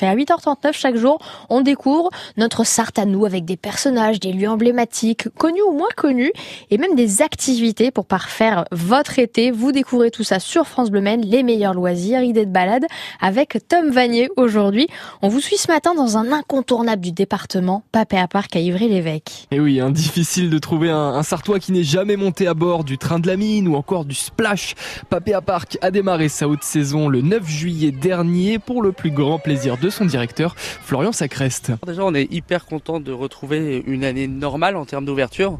Et à 8h39 chaque jour, on découvre notre Sarthe à nous avec des personnages, des lieux emblématiques, connus ou moins connus, et même des activités pour parfaire votre été. Vous découvrez tout ça sur France Bleu Maine, les meilleurs loisirs, idées de balade, avec Tom Vanier aujourd'hui. On vous suit ce matin dans un incontournable du département, Papé à Parc à Ivry-l'Évêque. Et oui, hein, difficile de trouver un, un Sartois qui n'est jamais monté à bord du train de la mine ou encore du splash. Papé à Parc a démarré sa haute saison le 9 juillet dernier pour le plus grand plaisir de son directeur, Florian Sacrest. Déjà, on est hyper content de retrouver une année normale en termes d'ouverture.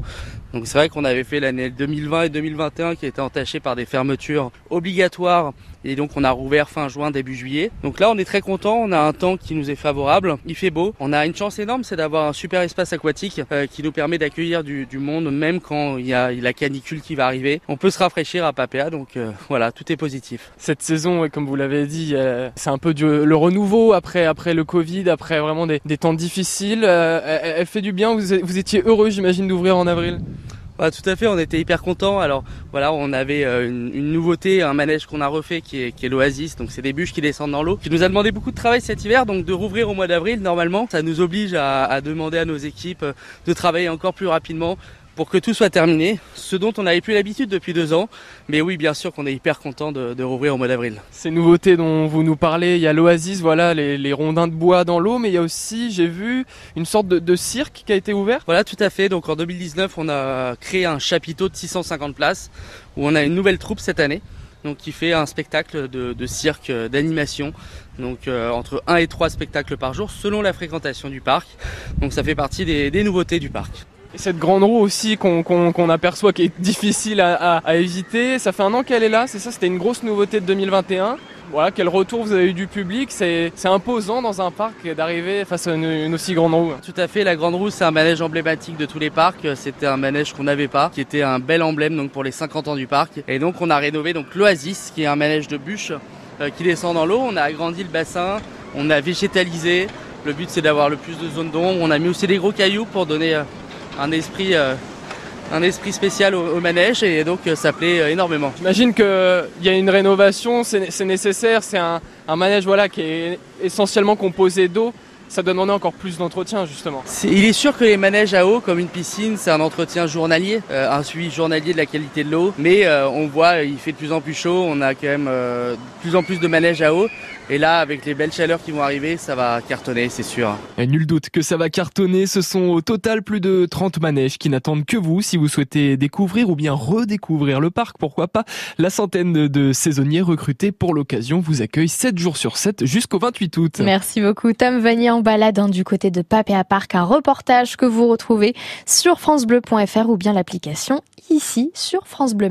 Donc c'est vrai qu'on avait fait l'année 2020 et 2021 qui étaient entachées par des fermetures obligatoires et donc on a rouvert fin juin, début juillet. Donc là on est très content, on a un temps qui nous est favorable, il fait beau. On a une chance énorme, c'est d'avoir un super espace aquatique euh, qui nous permet d'accueillir du, du, monde même quand il y a la canicule qui va arriver. On peut se rafraîchir à Papéa, donc euh, voilà, tout est positif. Cette saison, comme vous l'avez dit, euh, c'est un peu du, le renouveau après, après le Covid, après vraiment des, temps difficiles. Elle, elle, fait du bien, vous, vous étiez heureux j'imagine d'ouvrir en avril? Ouais, tout à fait, on était hyper contents. Alors voilà, on avait une, une nouveauté, un manège qu'on a refait qui est, l'Oasis, donc c'est des bûches qui descendent dans l'eau, qui nous a demandé beaucoup de travail cet hiver, donc de rouvrir au mois d'avril normalement, ça nous oblige à, à demander à nos équipes de travailler encore plus rapidement pour que tout soit terminé, ce dont on n'avait plus l'habitude depuis deux ans. Mais oui, bien sûr qu'on est hyper content de, de, rouvrir au mois d'avril. Ces nouveautés dont vous nous parlez, il y a l'Oasis, voilà, les, les, rondins de bois dans l'eau, mais il y a aussi, j'ai vu, une sorte de, de, cirque qui a été ouvert. Voilà, tout à fait. Donc en 2019, on a créé un chapiteau de 650 places où on a une nouvelle troupe cette année. Donc qui fait un spectacle de, de cirque d'animation donc euh, entre 1 et 3 spectacles par jour selon la fréquentation du parc. Donc ça fait partie des, des nouveautés du parc. Et cette grande roue aussi qu'on qu qu aperçoit qui est difficile à, éviter, ça fait un an qu'elle est là, c'est ça, c'était une grosse nouveauté de 2021. Voilà, quel retour vous avez eu du public C'est imposant dans un parc d'arriver face à une, aussi grande roue. Tout à fait, la grande roue c'est un manège emblématique de tous les parcs. C'était un manège qu'on n'avait pas, qui était un bel emblème donc pour les 50 ans du parc. Et donc on a rénové l'Oasis, qui est un manège de bûches euh, qui descend dans l'eau. On a agrandi le bassin, on a végétalisé. Le but c'est d'avoir le plus de zones d'ombre. On a mis aussi des gros cailloux pour donner euh, un esprit, euh, un esprit spécial au, manège et donc euh, ça plaît euh, énormément. J'imagine qu'il y a une rénovation, c'est nécessaire, c'est un, un, manège voilà, qui est essentiellement composé d'eau. Ça doit demander encore plus d'entretien justement. Est, il est sûr que les manèges à eau, comme une piscine, c'est un entretien journalier, euh, un suivi journalier de la qualité de l'eau. Mais on voit, il fait de plus en plus chaud, on a quand même de plus en plus de manèges à eau. Et là, avec les belles chaleurs qui vont arriver, ça va cartonner, c'est sûr. Et nul doute que ça va cartonner. Ce sont au total plus de 30 manèges qui n'attendent que vous si vous souhaitez découvrir ou bien redécouvrir le parc. Pourquoi pas La centaine de, de saisonniers recrutés pour l'occasion vous accueille 7 jours sur 7 jusqu'au 28 août. Merci beaucoup. Tom Vanier balade hein, du côté de Papéa Parc. Un reportage que vous retrouvez sur FranceBleu.fr ou bien l'application ici sur France Bleu